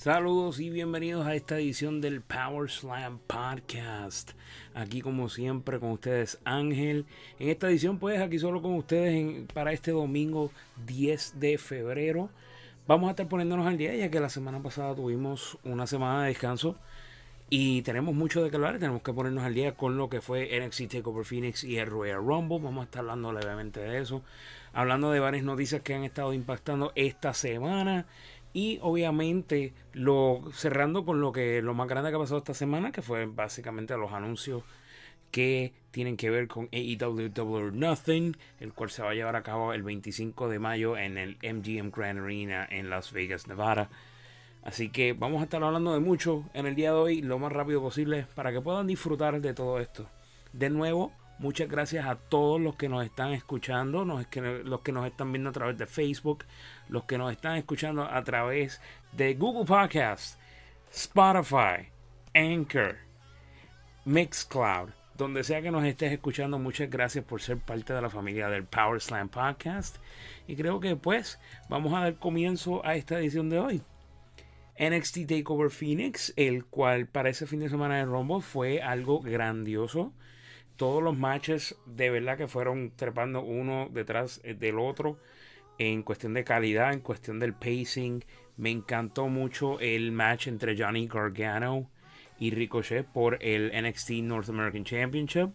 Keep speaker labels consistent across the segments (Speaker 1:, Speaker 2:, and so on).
Speaker 1: Saludos y bienvenidos a esta edición del Power Slam Podcast. Aquí como siempre con ustedes Ángel. En esta edición pues aquí solo con ustedes para este domingo 10 de febrero. Vamos a estar poniéndonos al día ya que la semana pasada tuvimos una semana de descanso. Y tenemos mucho de que hablar, tenemos que ponernos al día con lo que fue NXT TakeOver Phoenix y el Royal Rumble. Vamos a estar hablando levemente de eso. Hablando de varias noticias que han estado impactando esta semana. Y obviamente lo cerrando con lo que lo más grande que ha pasado esta semana, que fue básicamente los anuncios que tienen que ver con AEW Nothing, el cual se va a llevar a cabo el 25 de mayo en el MGM Grand Arena en Las Vegas, Nevada. Así que vamos a estar hablando de mucho en el día de hoy, lo más rápido posible, para que puedan disfrutar de todo esto. De nuevo, muchas gracias a todos los que nos están escuchando, los que, nos están viendo a través de Facebook, los que nos están escuchando a través de Google Podcast, Spotify, Anchor, Mixcloud, donde sea que nos estés escuchando, muchas gracias por ser parte de la familia del Power Slam Podcast. Y creo que pues vamos a dar comienzo a esta edición de hoy. NXT Takeover Phoenix, el cual para ese fin de semana de Rumble fue algo grandioso. Todos los matches de verdad que fueron trepando uno detrás del otro en cuestión de calidad, en cuestión del pacing. Me encantó mucho el match entre Johnny Gargano y Ricochet por el NXT North American Championship.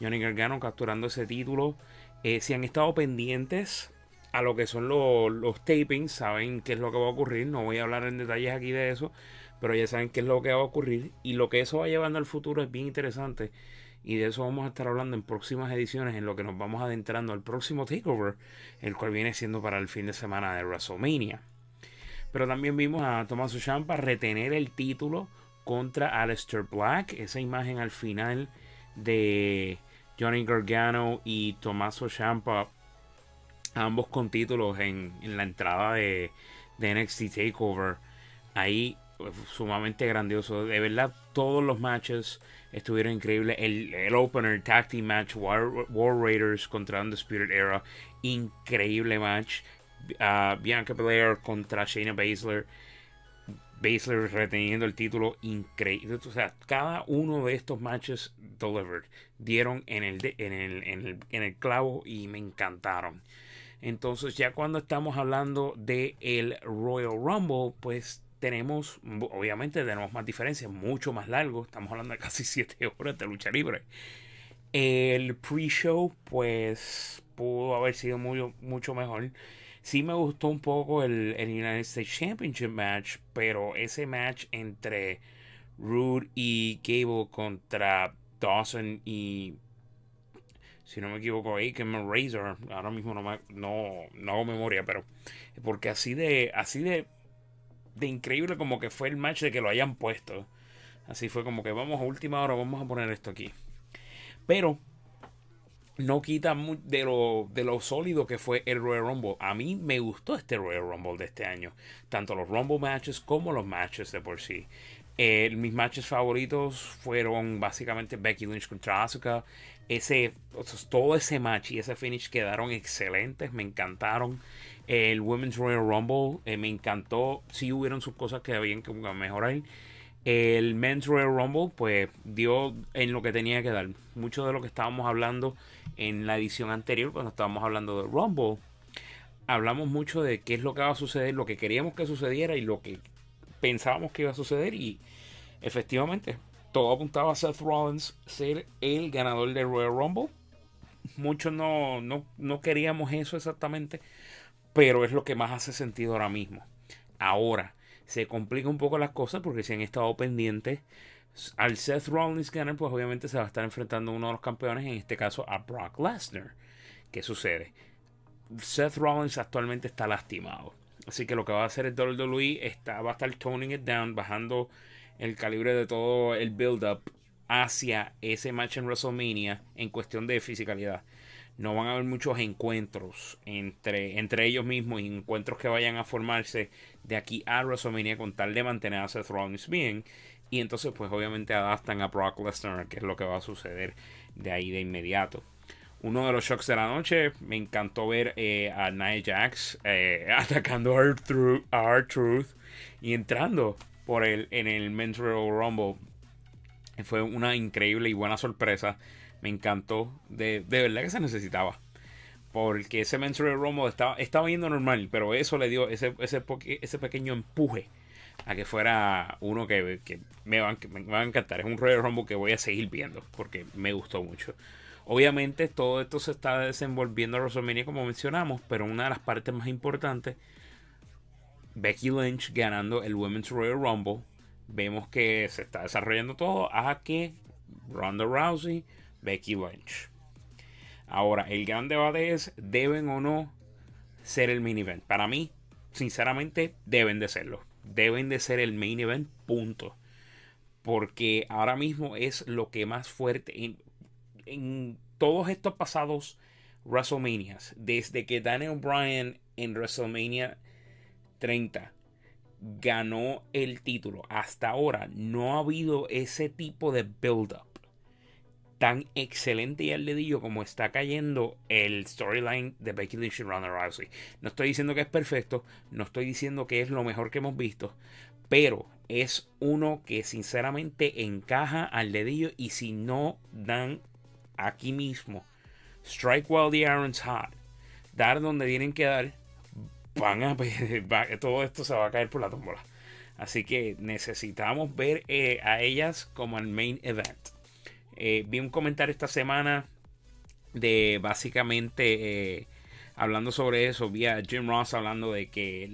Speaker 1: Johnny Gargano capturando ese título. Eh, si han estado pendientes a lo que son los, los tapings, saben qué es lo que va a ocurrir. No voy a hablar en detalles aquí de eso, pero ya saben qué es lo que va a ocurrir. Y lo que eso va llevando al futuro es bien interesante y de eso vamos a estar hablando en próximas ediciones en lo que nos vamos adentrando al próximo takeover, el cual viene siendo para el fin de semana de WrestleMania. Pero también vimos a Tommaso Ciampa retener el título contra Aleister Black, esa imagen al final de Johnny Gargano y Tommaso Ciampa, ambos con títulos en, la entrada de, de NXT Takeover. Ahí sumamente grandioso. De verdad, todos los matches estuvieron increíbles. El, el opener tag team match, War, Raiders contra Undisputed Era, increíble match. Uh, Bianca Belair contra Shayna Baszler. Baszler reteniendo el título, increíble. O sea, cada uno de estos matches delivered dieron en el, en el, en el, en el clavo y me encantaron. Entonces, ya cuando estamos hablando de el Royal Rumble, pues tenemos, obviamente tenemos más diferencias, mucho más largo, estamos hablando de casi 7 horas de lucha libre. El pre-show, pues, pudo haber sido muy, mucho mejor. Sí me gustó un poco el, el, United States Championship match, pero ese match entre Rude y Gable contra Dawson y, si no me equivoco, Aiken Razor, ahora mismo no, no, no hago memoria, pero porque así de, así de de increíble como que fue el match de que lo hayan puesto. Así fue como que vamos a última hora, vamos a poner esto aquí. Pero no quita de lo, de lo sólido que fue el Royal Rumble. A mí me gustó este Royal Rumble de este año. Tanto los Rumble matches como los matches de por sí. Eh, mis matches favoritos fueron básicamente Becky Lynch contra Asuka. Ese, todo ese match y ese finish quedaron excelentes, me encantaron. El Women's Royal Rumble eh, me encantó. Sí hubieron sus cosas que habían que mejorar. El Men's Royal Rumble, pues dio en lo que tenía que dar. Mucho de lo que estábamos hablando en la edición anterior, cuando estábamos hablando de Rumble, hablamos mucho de qué es lo que va a suceder, lo que queríamos que sucediera y lo que pensábamos que iba a suceder. Y efectivamente, todo apuntaba a Seth Rollins ser el ganador del Royal Rumble. Muchos no, no, no queríamos eso exactamente pero es lo que más hace sentido ahora mismo. Ahora, se complica un poco las cosas porque si han estado pendientes, al Seth Rollins ganar, pues obviamente se va a estar enfrentando a uno de los campeones, en este caso a Brock Lesnar. ¿Qué sucede? Seth Rollins actualmente está lastimado. Así que lo que va a hacer el WWE está, va a estar toning it down, bajando el calibre de todo el build-up hacia ese match en WrestleMania en cuestión de fisicalidad no van a haber muchos encuentros entre, entre ellos mismos y encuentros que vayan a formarse de aquí a WrestleMania con tal de mantener a Seth Rollins bien. Y entonces, pues obviamente adaptan a Brock Lesnar, que es lo que va a suceder de ahí de inmediato. Uno de los shocks de la noche, me encantó ver eh, a Nia Jax eh, atacando a R-Truth y entrando por el, en el Men's Royal Rumble. Fue una increíble y buena sorpresa. Me encantó. De, de verdad que se necesitaba. Porque ese Men's Royal Rumble estaba, estaba yendo normal. Pero eso le dio ese, ese, pequeño empuje a que fuera uno que, me, va, me, va, a encantar. Es un Royal Rumble que voy a seguir viendo porque me gustó mucho. Obviamente todo esto se está desenvolviendo a WrestleMania como mencionamos, pero una de las partes más importantes, Becky Lynch ganando el Women's Royal Rumble. Vemos que se está desarrollando todo a que Ronda Rousey, Becky Lynch. Ahora, el gran debate es, ¿deben o no ser el main event? Para mí, sinceramente, deben de serlo deben de ser el main event, punto. Porque ahora mismo es lo que más fuerte en, todos estos pasados WrestleManias, desde que Daniel Bryan en WrestleMania 30 ganó el título, hasta ahora no ha habido ese tipo de build-up tan excelente y al dedillo como está cayendo el storyline de Becky Lynch y Ronda Rousey. No estoy diciendo que es perfecto, no estoy diciendo que es lo mejor que hemos visto, pero es uno que sinceramente encaja al dedillo y si no dan aquí mismo strike while the iron's hot, dar donde tienen que dar, van a todo esto se va a caer por la tómbola. Así que necesitamos ver eh, a ellas como el main event. Eh, vi un comentario esta semana de básicamente eh, hablando sobre eso. Vi a Jim Ross hablando de que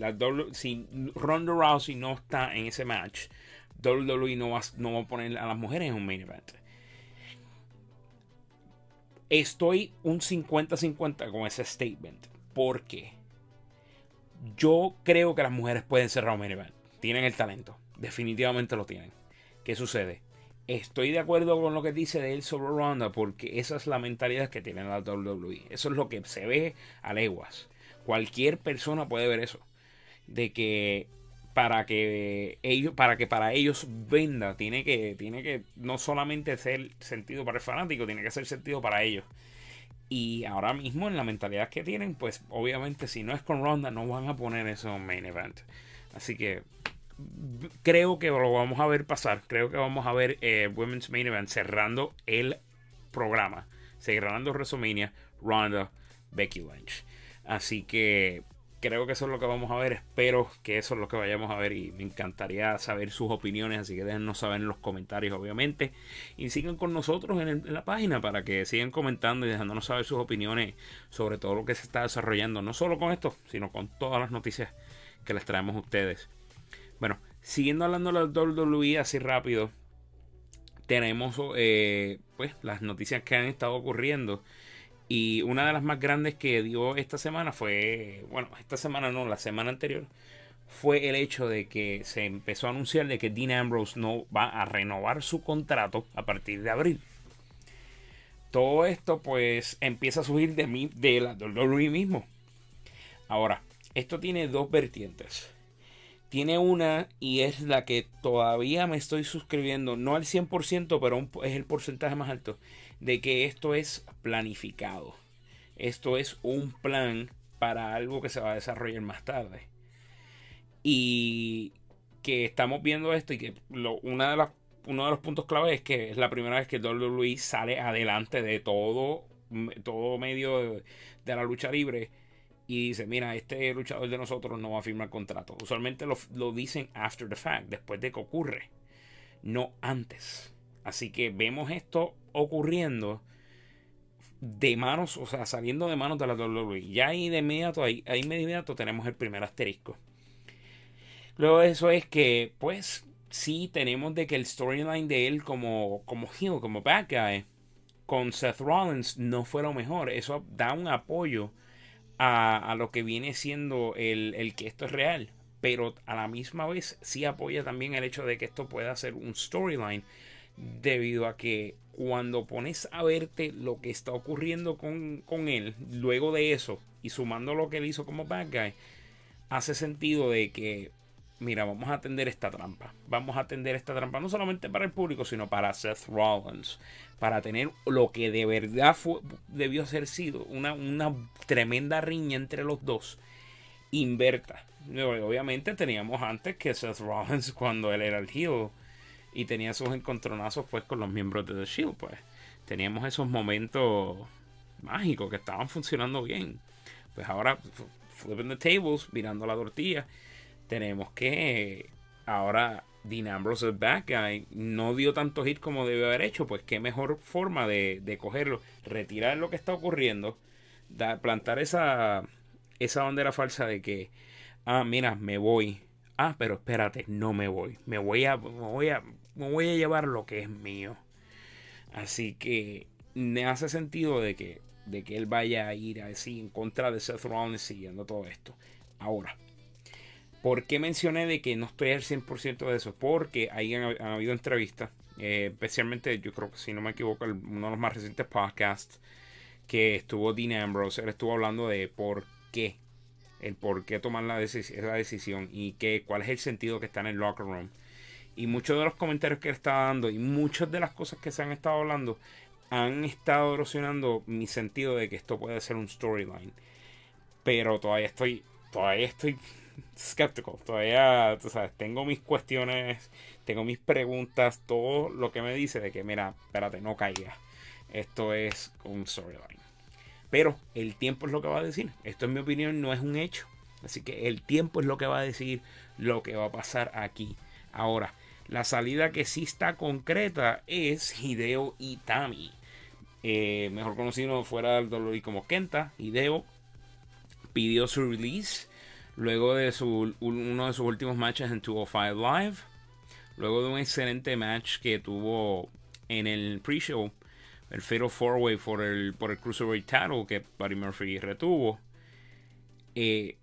Speaker 1: si Ronda Rousey no está en ese match, WWE no va, no va a poner a las mujeres en un main event. Estoy un 50-50 con ese statement. Porque yo creo que las mujeres pueden ser un main event. Tienen el talento. Definitivamente lo tienen. ¿Qué sucede? estoy de acuerdo con lo que dice de él sobre Ronda porque esa es la mentalidad que tiene la WWE. Eso es lo que se ve a leguas. Cualquier persona puede ver eso. De que para que ellos para que para ellos venda tiene que tiene que no solamente ser sentido para el fanático tiene que ser sentido para ellos y ahora mismo en la mentalidad que tienen pues obviamente si no es con Ronda no van a poner eso en main event así que creo que lo vamos a ver pasar. Creo que vamos a ver eh, Women's Main Event cerrando el programa. Cerrando WrestleMania, Ronda, Becky Lynch. Así que creo que eso es lo que vamos a ver. Espero que eso es lo que vayamos a ver. Y me encantaría saber sus opiniones. Así que déjennos saber en los comentarios, obviamente. Y sigan con nosotros en, la página para que sigan comentando y dejándonos saber sus opiniones sobre todo lo que se está desarrollando. No solo con esto, sino con todas las noticias que les traemos a ustedes. Bueno, siguiendo hablando de la WWE así rápido, tenemos eh, pues las noticias que han estado ocurriendo. Y una de las más grandes que dio esta semana fue, bueno, esta semana no, la semana anterior, fue el hecho de que se empezó a anunciar de que Dean Ambrose no va a renovar su contrato a partir de abril. Todo esto pues empieza a subir de, mí, de la WWE mismo. Ahora, esto tiene dos vertientes. Tiene una y es la que todavía me estoy suscribiendo, no al 100%, pero es el porcentaje más alto, de que esto es planificado. Esto es un plan para algo que se va a desarrollar más tarde. Y que estamos viendo esto y que una de las, uno de los puntos clave es que es la primera vez que WWE sale adelante de todo, todo medio de, de la lucha libre y dice, mira, este luchador de nosotros no va a firmar contrato. Usualmente lo, dicen after the fact, después de que ocurre, no antes. Así que vemos esto ocurriendo de manos, o sea, saliendo de manos de la WWE. Ya ahí de inmediato, ahí, ahí de inmediato tenemos el primer asterisco. Luego de eso es que, pues, sí tenemos de que el storyline de él como, como como bad guy, con Seth Rollins no fue lo mejor. Eso da un apoyo a, lo que viene siendo el, que esto es real. Pero a la misma vez sí apoya también el hecho de que esto pueda ser un storyline. Debido a que cuando pones a verte lo que está ocurriendo con, con él, luego de eso, y sumando lo que él hizo como bad guy, hace sentido de que mira, vamos a atender esta trampa. Vamos a atender esta trampa no solamente para el público, sino para Seth Rollins. Para tener lo que de verdad fue, debió ser sido una, una tremenda riña entre los dos. Inverta. obviamente teníamos antes que Seth Rollins cuando él era el heel y tenía sus encontronazos pues con los miembros de The Shield, pues teníamos esos momentos mágicos que estaban funcionando bien. Pues ahora, flipping the tables, mirando la tortilla, tenemos que ahora Dean Ambrose, el back guy, no dio tanto hit como debió haber hecho. Pues qué mejor forma de, de cogerlo, retirar lo que está ocurriendo, plantar esa, esa bandera falsa de que, ah, mira, me voy. Ah, pero espérate, no me voy. Me voy a, me voy a, me voy a llevar lo que es mío. Así que me hace sentido de que, de que él vaya a ir así en contra de Seth Rollins siguiendo todo esto. Ahora, ¿por qué mencioné de que no estoy al 100% de eso? Porque ahí han, habido entrevistas, eh, especialmente yo creo que si no me equivoco, uno de los más recientes podcasts que estuvo Dean Ambrose, él estuvo hablando de por qué, el por qué tomar la, esa decisión y que, cuál es el sentido que está en el locker room. Y muchos de los comentarios que él está dando y muchas de las cosas que se han estado hablando han estado erosionando mi sentido de que esto puede ser un storyline. Pero todavía estoy, todavía estoy skeptical. Todavía, tú sabes, tengo mis cuestiones, tengo mis preguntas, todo lo que me dice de que, mira, espérate, no caiga. Esto es un storyline. Pero el tiempo es lo que va a decir. Esto, en mi opinión, no es un hecho. Así que el tiempo es lo que va a decir lo que va a pasar aquí. Ahora, la salida que sí está concreta es Hideo Itami. Eh, mejor conocido fuera del dolor y como Kenta, Hideo pidió su release luego de su, uno de sus últimos matches en 205 Live. Luego de un excelente match que tuvo en el pre-show el Fatal Four Way por el, por el Cruiserweight Title que Buddy Murphy retuvo. Eh,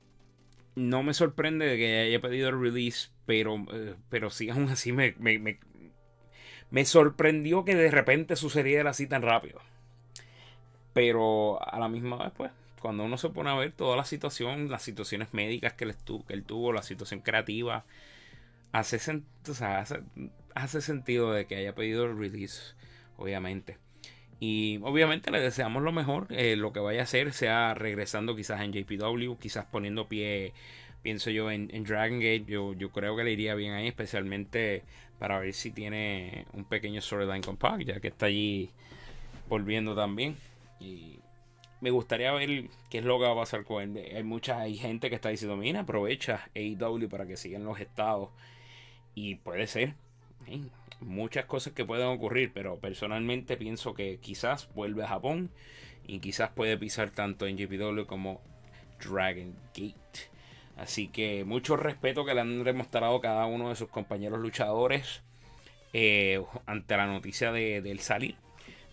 Speaker 1: no me sorprende de que haya pedido el release, pero, eh, pero sí, aún así me, me, me, sorprendió que de repente sucediera así tan rápido. Pero a la misma vez, pues, cuando uno se pone a ver toda la situación, las situaciones médicas que él, que él tuvo, la situación creativa, hace, hace, hace sentido de que haya pedido el release, obviamente. Y obviamente le deseamos lo mejor. Eh, lo que vaya a hacer, sea regresando quizás en JPW, quizás poniendo pie, pienso yo, en, Dragon Gate. Yo, yo creo que le iría bien ahí, especialmente para ver si tiene un pequeño storyline con Pac, ya que está allí volviendo también. Y me gustaría ver qué es lo que va a pasar con él. Hay mucha hay gente que está diciendo, mira, aprovecha AEW para que sigan los estados. Y puede ser muchas cosas que pueden ocurrir, pero personalmente pienso que quizás vuelve a Japón y quizás puede pisar tanto en GPW como Dragon Gate. Así que mucho respeto que le han demostrado cada uno de sus compañeros luchadores eh, ante la noticia de, del salir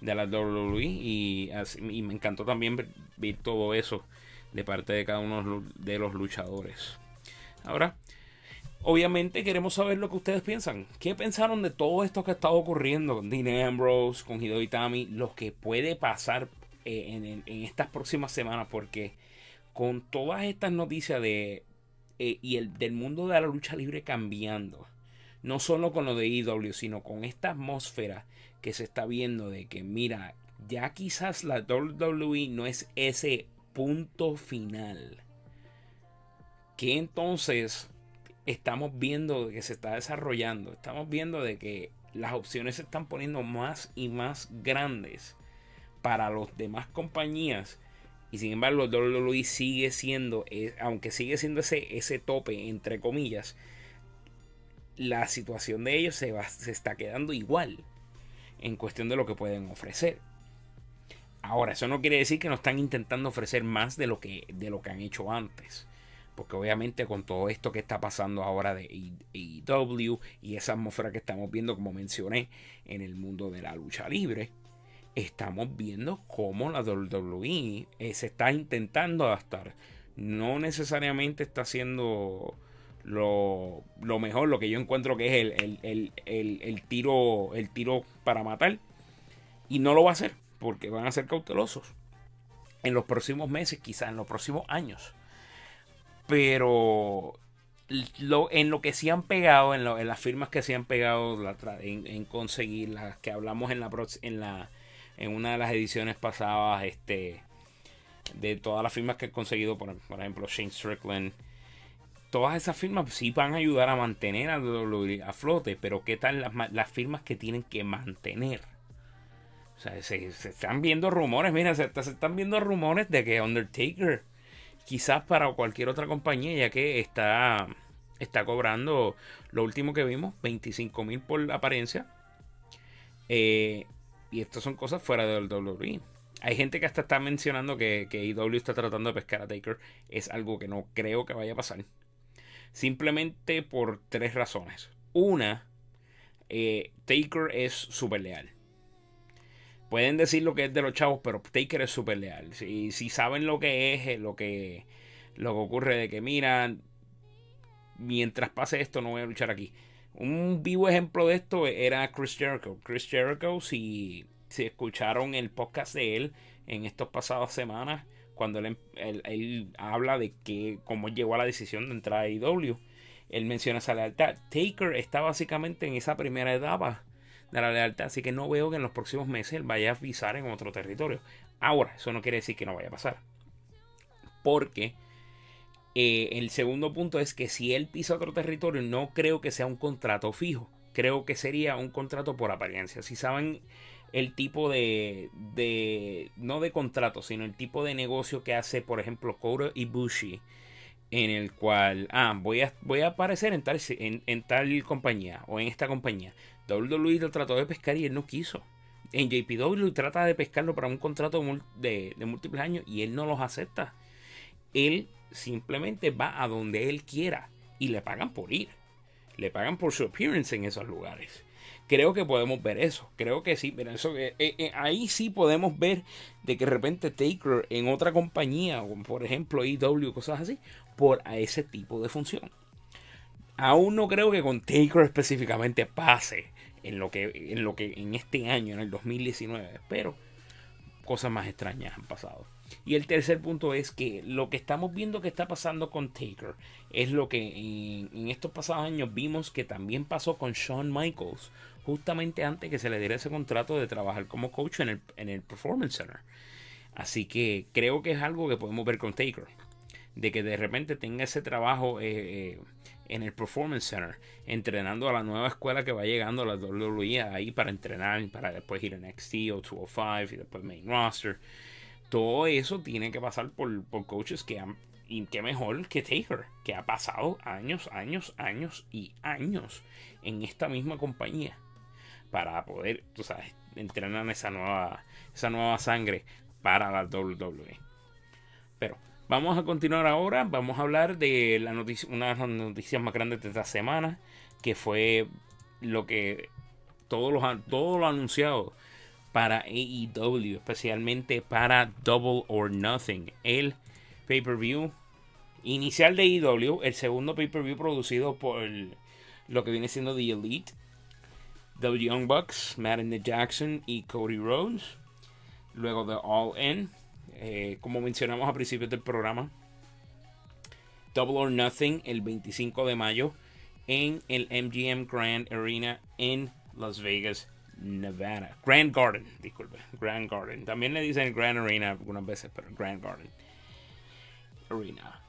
Speaker 1: de la WWE y, y, me encantó también ver todo eso de parte de cada uno de los luchadores. Ahora, Obviamente queremos saber lo que ustedes piensan. ¿Qué pensaron de todo esto que ha estado ocurriendo con Dean Ambrose, con Hideo Itami? Lo que puede pasar eh, en, estas próximas semanas. Porque con todas estas noticias de, eh, y el, del mundo de la lucha libre cambiando. No solo con lo de IW, sino con esta atmósfera que se está viendo de que, mira, ya quizás la WWE no es ese punto final. Que entonces estamos viendo que se está desarrollando, estamos viendo de que las opciones se están poniendo más y más grandes para las demás compañías. Y sin embargo, WWE sigue siendo, eh, aunque sigue siendo ese, ese tope, entre comillas, la situación de ellos se, va, se está quedando igual en cuestión de lo que pueden ofrecer. Ahora, eso no quiere decir que no están intentando ofrecer más de lo que, de lo que han hecho antes. Porque obviamente con todo esto que está pasando ahora de AEW y esa atmósfera que estamos viendo, como mencioné, en el mundo de la lucha libre, estamos viendo cómo la WWE eh, se está intentando adaptar. No necesariamente está haciendo lo, mejor, lo que yo encuentro que es el, el, tiro, el tiro para matar. Y no lo va a hacer, porque van a ser cautelosos. En los próximos meses, quizás en los próximos años pero lo, en lo que sí han pegado, en, las firmas que se han pegado, en, conseguir las que hablamos en la, en la en una de las ediciones pasadas, este de todas las firmas que he conseguido, por, ejemplo, Shane Strickland, todas esas firmas sí van a ayudar a mantener a WWE a flote, pero ¿qué tal las, firmas que tienen que mantener? O sea, se, están viendo rumores, mira, se, se, están viendo rumores de que Undertaker, quizás para cualquier otra compañía, ya que está, está cobrando lo último que vimos, 25 mil por apariencia. Eh, y estas son cosas fuera del WWE. Hay gente que hasta está mencionando que, que IW está tratando de pescar a Taker. Es algo que no creo que vaya a pasar. Simplemente por tres razones. Una, eh, Taker es súper leal. Pueden decir lo que es de los chavos, pero Taker es súper leal. Si, saben lo que es, eh, lo que, lo que ocurre de que, miran, mientras pase esto no voy a luchar aquí. Un vivo ejemplo de esto era Chris Jericho. Chris Jericho, si, si escucharon el podcast de él en estas pasadas semanas, cuando él, él, habla de que cómo llegó a la decisión de entrar a IW, él menciona esa lealtad. Taker está básicamente en esa primera etapa de la lealtad, así que no veo que en los próximos meses él vaya a pisar en otro territorio. Ahora, eso no quiere decir que no vaya a pasar. Porque eh, el segundo punto es que si él pisa otro territorio, no creo que sea un contrato fijo. Creo que sería un contrato por apariencia. Si saben el tipo de, de, no de contrato, sino el tipo de negocio que hace, por ejemplo, Koro Ibushi, en el cual, ah, voy a, voy a aparecer en tal, en, tal compañía o en esta compañía. WWE lo trató de pescar y él no quiso. En JPW trata de pescarlo para un contrato de, de múltiples años y él no los acepta. Él simplemente va a donde él quiera y le pagan por ir. Le pagan por su appearance en esos lugares creo que podemos ver eso. Creo que sí, pero eso, eh, eh, eh, ahí sí podemos ver de que de repente Taker en otra compañía, por ejemplo EW, cosas así, por a ese tipo de función. Aún no creo que con Taker específicamente pase en lo que en lo que en este año, en el 2019, pero cosas más extrañas han pasado. Y el tercer punto es que lo que estamos viendo que está pasando con Taker es lo que en, en estos pasados años vimos que también pasó con Shawn Michaels justamente antes que se le diera ese contrato de trabajar como coach en el, Performance Center. Así que creo que es algo que podemos ver con Taker. De que de repente tenga ese trabajo eh, eh, en el Performance Center, entrenando a la nueva escuela que va llegando a la WWE ahí para entrenar, para después ir a NXT o 205 y después main roster. Todo eso tiene que pasar por, por coaches que han y qué mejor que Taker, que ha pasado años, años, años y años en esta misma compañía para poder, tú sabes, entrenar esa nueva, esa nueva sangre para la WWE. Pero vamos a continuar ahora, vamos a hablar de la noticia, una de las noticias más grandes de esta semana, que fue lo que todos los, todo lo anunciado para AEW, especialmente para Double or Nothing, el pay-per-view inicial de AEW, el segundo pay-per-view producido por lo que viene siendo The Elite The Young Bucks, Matt Jackson y Cody Rhodes. Luego de All In, eh, como mencionamos a principios del programa. Double or Nothing el 25 de mayo en el MGM Grand Arena en Las Vegas, Nevada. Grand Garden, disculpe. Grand Garden. También le dicen Grand Arena algunas veces, pero Grand Garden Arena.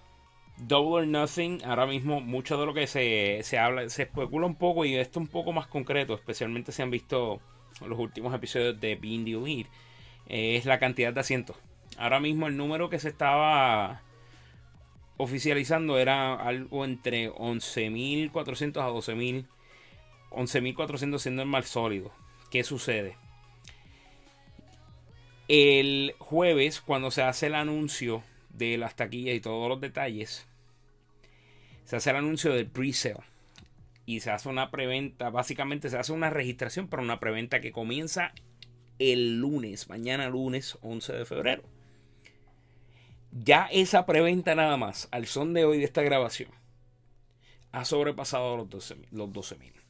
Speaker 1: Double or Nothing, ahora mismo mucho de lo que se, habla, se especula un poco y esto un poco más concreto, especialmente si han visto los últimos episodios de Being the es la cantidad de asientos. Ahora mismo el número que se estaba oficializando era algo entre 11.400 a 12.000. 11.400 siendo el más sólido. ¿Qué sucede? El jueves, cuando se hace el anuncio de las taquillas y todos los detalles, se hace el anuncio del pre-sale y se hace una preventa. Básicamente se hace una registración para una preventa que comienza el lunes, mañana lunes 11 de febrero. Ya esa preventa nada más, al son de hoy de esta grabación, ha sobrepasado los 12.000. Los 12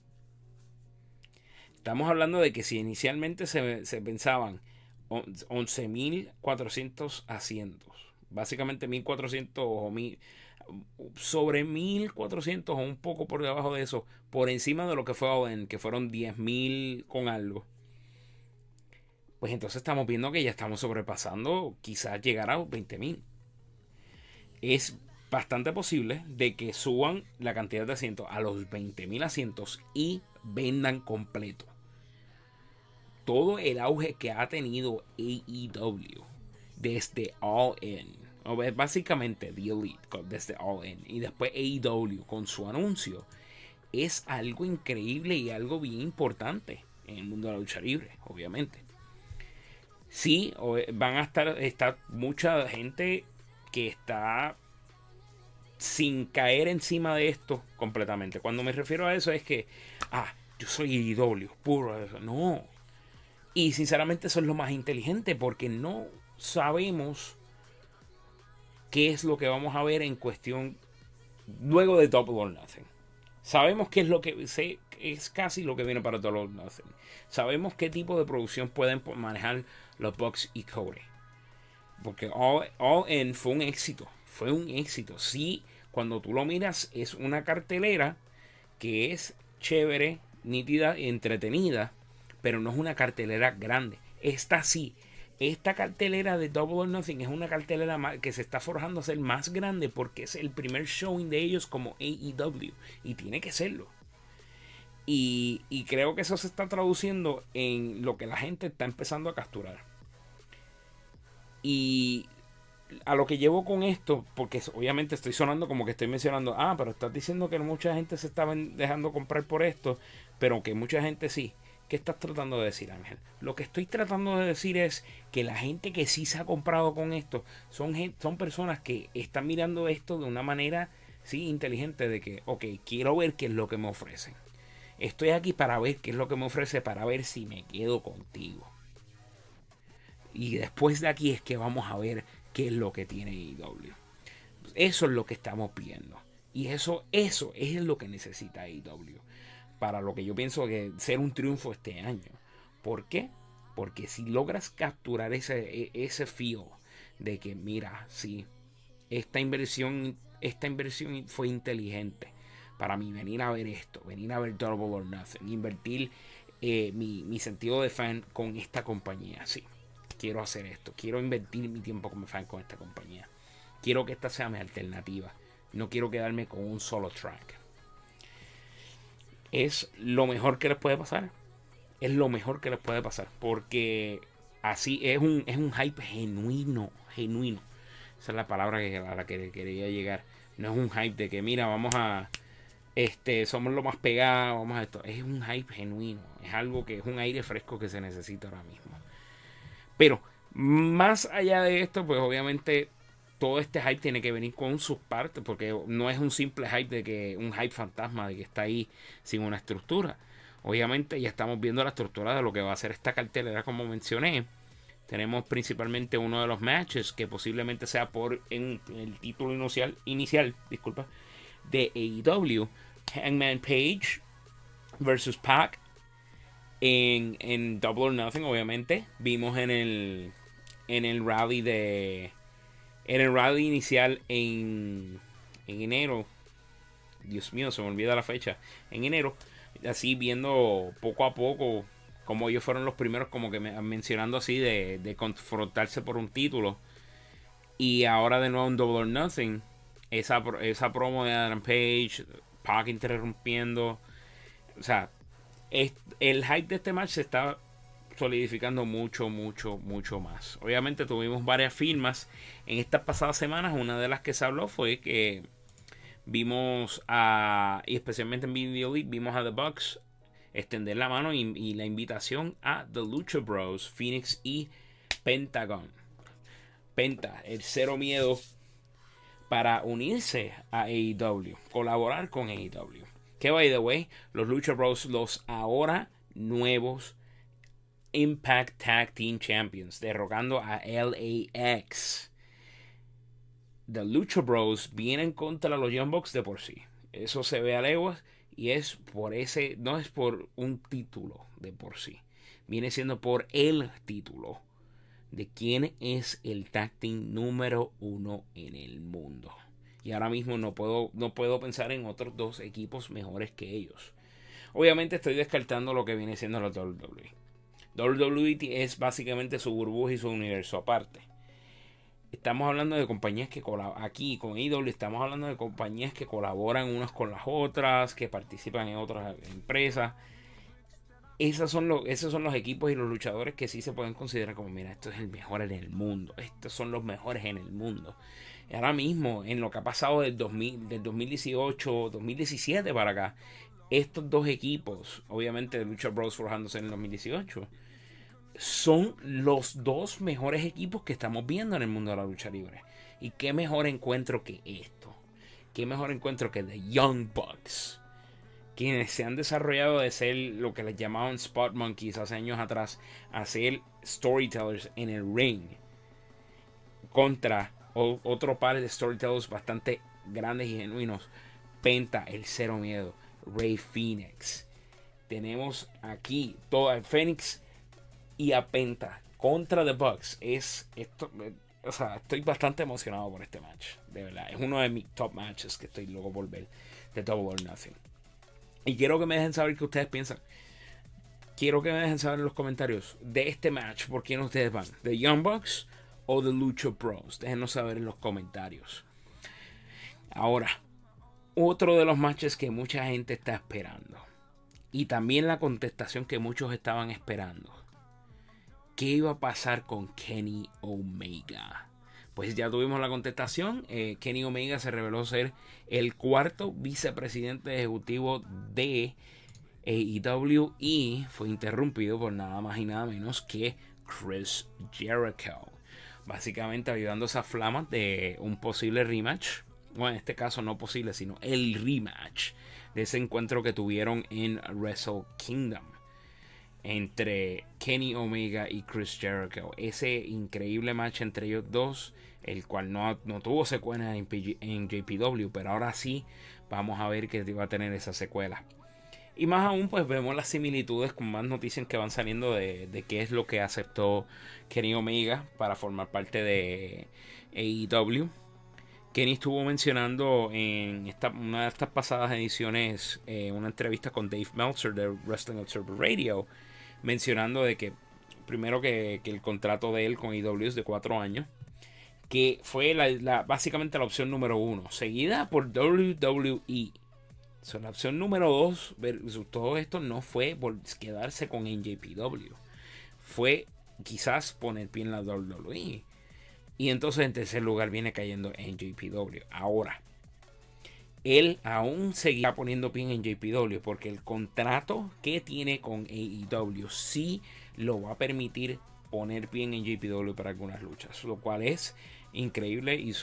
Speaker 1: Estamos hablando de que si inicialmente se, se pensaban 11.400 asientos, básicamente 1.400 o 1.000 sobre 1400 o un poco por debajo de eso, por encima de lo que fue Oden, que fueron 10.000 con algo. Pues entonces estamos viendo que ya estamos sobrepasando, quizás llegar a 20.000. Es bastante posible de que suban la cantidad de asientos a los 20.000 asientos y vendan completo. Todo el auge que ha tenido AEW desde All In, básicamente The Elite desde All In y después AEW con su anuncio, es algo increíble y algo bien importante en el mundo de la lucha libre, obviamente. Sí, van a estar, está mucha gente que está sin caer encima de esto completamente. Cuando me refiero a eso es que, ah, yo soy idólio, puro. No. Y sinceramente eso es lo más inteligente porque no sabemos qué es lo que vamos a ver en cuestión luego de Double or Nothing. Sabemos qué es lo que sé, es casi lo que viene para Double or Nothing. Sabemos qué tipo de producción pueden manejar los Bucks y Cody. Porque All, All In fue un éxito. Fue un éxito. Sí, cuando tú lo miras, es una cartelera que es chévere, nítida y entretenida, pero no es una cartelera grande. Esta sí. Esta cartelera de Double or Nothing es una cartelera que se está forjando a ser más grande porque es el primer showing de ellos como AEW. Y tiene que serlo. Y, y, creo que eso se está traduciendo en lo que la gente está empezando a capturar. Y a lo que llevo con esto, porque obviamente estoy sonando como que estoy mencionando, ah, pero estás diciendo que mucha gente se estaba dejando comprar por esto, pero que mucha gente sí. ¿Qué estás tratando de decir, Ángel? Lo que estoy tratando de decir es que la gente que sí se ha comprado con esto son, son personas que están mirando esto de una manera sí inteligente de que, ok, quiero ver qué es lo que me ofrecen. Estoy aquí para ver qué es lo que me ofrece, para ver si me quedo contigo. Y después de aquí es que vamos a ver qué es lo que tiene IW. Eso es lo que estamos viendo. Y eso, eso es lo que necesita IW. Para lo que yo pienso que ser un triunfo este año. ¿Por qué? Porque si logras capturar ese, e, ese fío de que, mira, sí, esta inversión, esta inversión fue inteligente. Para mí, venir a ver esto, venir a ver Double or Nothing, invertir eh, mi, mi sentido de fan con esta compañía, sí quiero hacer esto, quiero invertir mi tiempo como fan con esta compañía. Quiero que esta sea mi alternativa. No quiero quedarme con un solo track. Es lo mejor que les puede pasar. Es lo mejor que les puede pasar. Porque así es un, es un hype genuino. Genuino. Esa es la palabra que, a la que quería llegar. No es un hype de que, mira, vamos a. Este, somos lo más pegados, vamos a esto. Es un hype genuino. Es algo que es un aire fresco que se necesita ahora mismo. Pero más allá de esto, pues obviamente todo este hype tiene que venir con sus partes, porque no es un simple hype de que un hype fantasma de que está ahí sin una estructura. Obviamente ya estamos viendo la estructura de lo que va a ser esta cartelera, como mencioné. Tenemos principalmente uno de los matches que posiblemente sea por en, el título inicial, inicial disculpa, de AEW. Hangman Page versus Pac en, en Double or Nothing, obviamente, vimos en el, en el rally de. En el rally inicial en, en enero. Dios mío, se me olvida la fecha. En enero, así viendo poco a poco como ellos fueron los primeros, como que mencionando así, de, de confrontarse por un título. Y ahora de nuevo en Double or Nothing, esa, esa promo de Adam Page, Pac interrumpiendo. O sea, el hype de este match se está solidificando mucho, mucho, mucho más. Obviamente tuvimos varias firmas en estas pasadas semanas. Una de las que se habló fue que vimos a, y especialmente en Video League, vimos a The Bucks extender la mano y, la invitación a The Lucha Bros, Phoenix y Pentagon. Penta, el cero miedo para unirse a AEW, colaborar con AEW. Que by the way, los Lucha Bros, los ahora nuevos Impact Tag Team Champions, derrocando a LAX. The Lucha Bros vienen contra los Young Bucks de por sí. Eso se ve a leguas y es por ese, no es por un título de por sí. Viene siendo por el título de quién es el tag team número uno en el mundo. Y ahora mismo no puedo, no puedo pensar en otros dos equipos mejores que ellos. Obviamente estoy descartando lo que viene siendo la WWE. WWE es básicamente su burbuja y su universo aparte. estamos hablando de compañías que colaboran aquí con AEW, estamos hablando de compañías que colaboran unas con las otras, que participan en otras empresas. Esos son, los, esos son los equipos y los luchadores que sí se pueden considerar como, mira, esto es el mejor en el mundo, estos son los mejores en el mundo. Ahora mismo, en lo que ha pasado del, 2000, del 2018, 2017 para acá, estos dos equipos, obviamente de Lucha Bros forjándose en el 2018, son los dos mejores equipos que estamos viendo en el mundo de la lucha libre. Y qué mejor encuentro que esto. Qué mejor encuentro que The Young Bucks. Quienes se han desarrollado de ser lo que les llamaban Spot Monkeys hace años atrás, a ser storytellers en el ring. Contra otro par de storytellers bastante grandes y genuinos. Penta, el Cero Miedo, Ray Phoenix. Tenemos aquí todo el Phoenix y a Penta contra The Bucks. Es esto. O sea, estoy bastante emocionado por este match. De verdad. Es uno de mis top matches que estoy luego por ver de Double or Nothing. Y quiero que me dejen saber qué ustedes piensan. Quiero que me dejen saber en los comentarios de este match por quién ustedes van. ¿De Young Bucks o de Lucha Bros? Déjenos saber en los comentarios. Ahora, otro de los matches que mucha gente está esperando. Y también la contestación que muchos estaban esperando. ¿Qué iba a pasar con Kenny Omega? Pues ya tuvimos la contestación. Eh, Kenny Omega se reveló ser el cuarto vicepresidente ejecutivo de AEW y fue interrumpido por nada más y nada menos que Chris Jericho. Básicamente ayudando esa flama de un posible rematch bueno, en este caso no posible, sino el rematch de ese encuentro que tuvieron en Wrestle Kingdom entre Kenny Omega y Chris Jericho. Ese increíble match entre ellos dos, el cual no, tuvo secuelas en, en, JPW, pero ahora sí vamos a ver que va a tener esa secuela. Y más aún, pues vemos las similitudes con más noticias que van saliendo de, qué es lo que aceptó Kenny Omega para formar parte de AEW. Kenny estuvo mencionando en esta, una de estas pasadas ediciones eh, una entrevista con Dave Meltzer de Wrestling Observer Radio, mencionando de que primero que, el contrato de él con e es de cuatro años, que fue la, básicamente la opción número uno, seguida por WWE. La opción número dos, todo esto no fue quedarse con NJPW, fue quizás poner pie en la WWE. Y entonces en tercer lugar viene cayendo en JPW. Ahora, él aún seguirá poniendo pie en JPW porque el contrato que tiene con AEW sí lo va a permitir poner pie en JPW para algunas luchas. Lo cual es increíble y,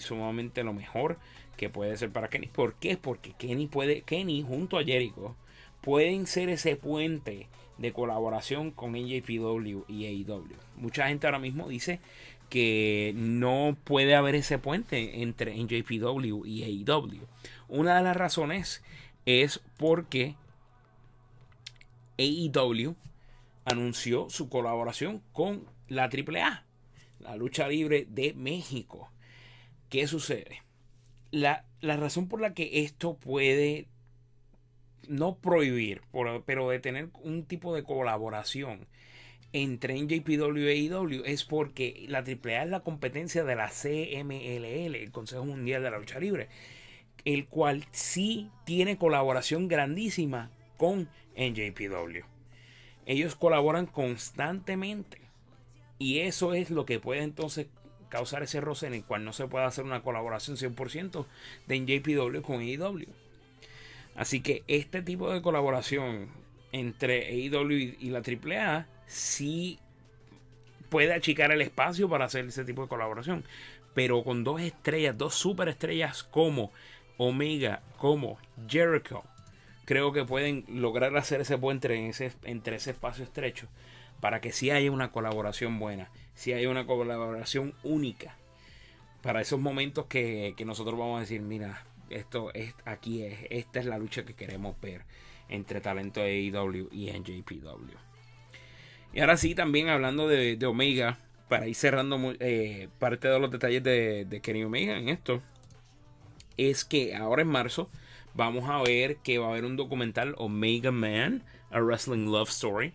Speaker 1: sumamente lo mejor que puede ser para Kenny. ¿Por qué? Porque Kenny puede, Kenny junto a Jericho pueden ser ese puente de colaboración con NJPW y AEW. Mucha gente ahora mismo dice que no puede haber ese puente entre NJPW y AEW. Una de las razones es porque AEW anunció su colaboración con la AAA, la lucha libre de México. ¿Qué sucede? La, la razón por la que esto puede no prohibir, pero de tener un tipo de colaboración entre NJPW y AEW es porque la AAA es la competencia de la CMLL, el Consejo Mundial de la Lucha Libre, el cual sí tiene colaboración grandísima con NJPW. Ellos colaboran constantemente y eso es lo que puede entonces causar ese roce en el cual no se puede hacer una colaboración 100% de NJPW con AEW. Así que este tipo de colaboración entre AEW y la AAA sí puede achicar el espacio para hacer ese tipo de colaboración. Pero con dos estrellas, dos superestrellas como Omega, como Jericho, creo que pueden lograr hacer ese puente en ese, entre ese espacio estrecho para que sí haya una colaboración buena, si haya una colaboración única para esos momentos que, que, nosotros vamos a decir, mira, esto es aquí es, esta es la lucha que queremos ver entre talento de AEW y NJPW. Y ahora sí, también hablando de, Omega, para ir cerrando eh, parte de los detalles de, de, Kenny Omega en esto, es que ahora en marzo vamos a ver que va a haber un documental Omega Man, a Wrestling Love Story,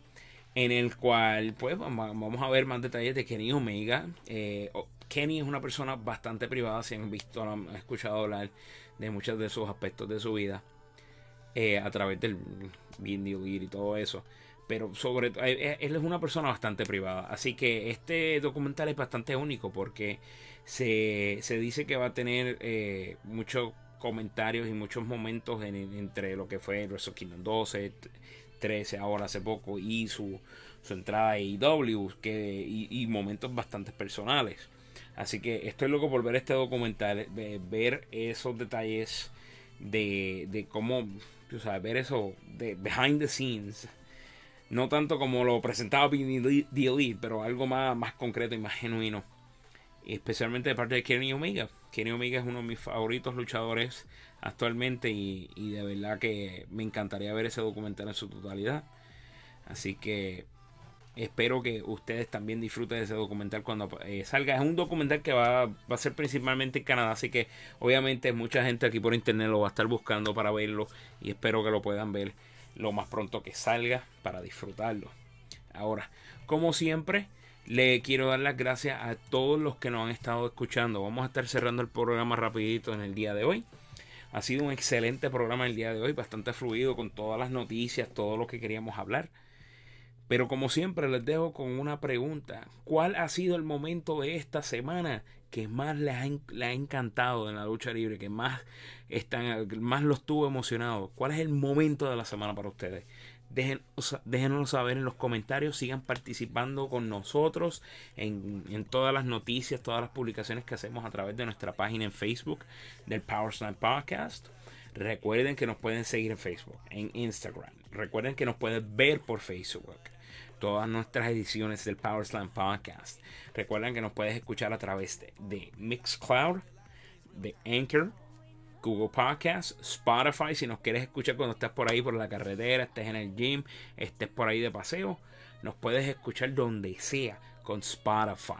Speaker 1: en el cual pues vamos a ver más detalles de Kenny Omega. Eh, Kenny es una persona bastante privada, si han visto, han escuchado hablar de muchos de sus aspectos de su vida eh, a través del video y todo eso. Pero sobre todo, él es una persona bastante privada. Así que este documental es bastante único porque se, dice que va a tener eh, muchos comentarios y muchos momentos entre lo que fue Wrestle Kingdom 12, 13 ahora hace poco y su, su entrada a AEW que, y, momentos bastante personales. Así que estoy loco por ver este documental, ver esos detalles de, de cómo, tú sabes, ver eso de behind the scenes. No tanto como lo presentaba The Elite, pero algo más, más concreto y más genuino. Especialmente de parte de Kenny Omega. Kenny Omega es uno de mis favoritos luchadores actualmente y, de verdad que me encantaría ver ese documental en su totalidad. Así que espero que ustedes también disfruten de ese documental cuando eh, salga. Es un documental que va, va, a ser principalmente en Canadá, así que obviamente mucha gente aquí por internet lo va a estar buscando para verlo y espero que lo puedan ver lo más pronto que salga para disfrutarlo. Ahora, como siempre, le quiero dar las gracias a todos los que nos han estado escuchando. Vamos a estar cerrando el programa rapidito en el día de hoy. Ha sido un excelente programa el día de hoy, bastante fluido con todas las noticias, todo lo que queríamos hablar. Pero como siempre les dejo con una pregunta. ¿Cuál ha sido el momento de esta semana que más les ha, encantado en la lucha libre? Que más, están, más los tuvo emocionados. ¿Cuál es el momento de la semana para ustedes? Déjenos saber en los comentarios, sigan participando con nosotros en, todas las noticias, todas las publicaciones que hacemos a través de nuestra página en Facebook del Power Slam Podcast. Recuerden que nos pueden seguir en Facebook, en Instagram. Recuerden que nos pueden ver por Facebook. Todas nuestras ediciones del Power Slam Podcast. Recuerden que nos puedes escuchar a través de, de Mixcloud, de Anchor, Google Podcast, Spotify, si nos quieres escuchar cuando estás por ahí por la carretera, estés en el gym, estés por ahí de paseo, nos puedes escuchar donde sea con Spotify.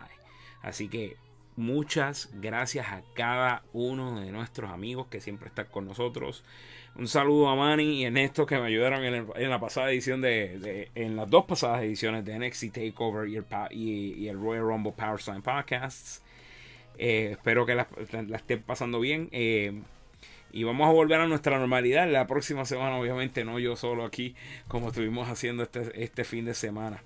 Speaker 1: Así que muchas gracias a cada uno de nuestros amigos que siempre están con nosotros. Un saludo a Manny y Ernesto que me ayudaron en, la pasada edición de, en las dos pasadas ediciones de NXT Takeover y el, y, el Royal Rumble Power Slam Podcasts. Eh, espero que la, estén pasando bien. Eh, y vamos a volver a nuestra normalidad la próxima semana, obviamente, no yo solo aquí, como estuvimos haciendo este, este fin de semana.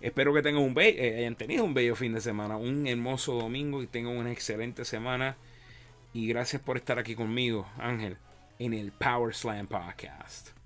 Speaker 1: Espero que tengan un eh, hayan tenido un bello fin de semana, un hermoso domingo y tengan una excelente semana. Y gracias por estar aquí conmigo, Ángel, en el Power Slam Podcast.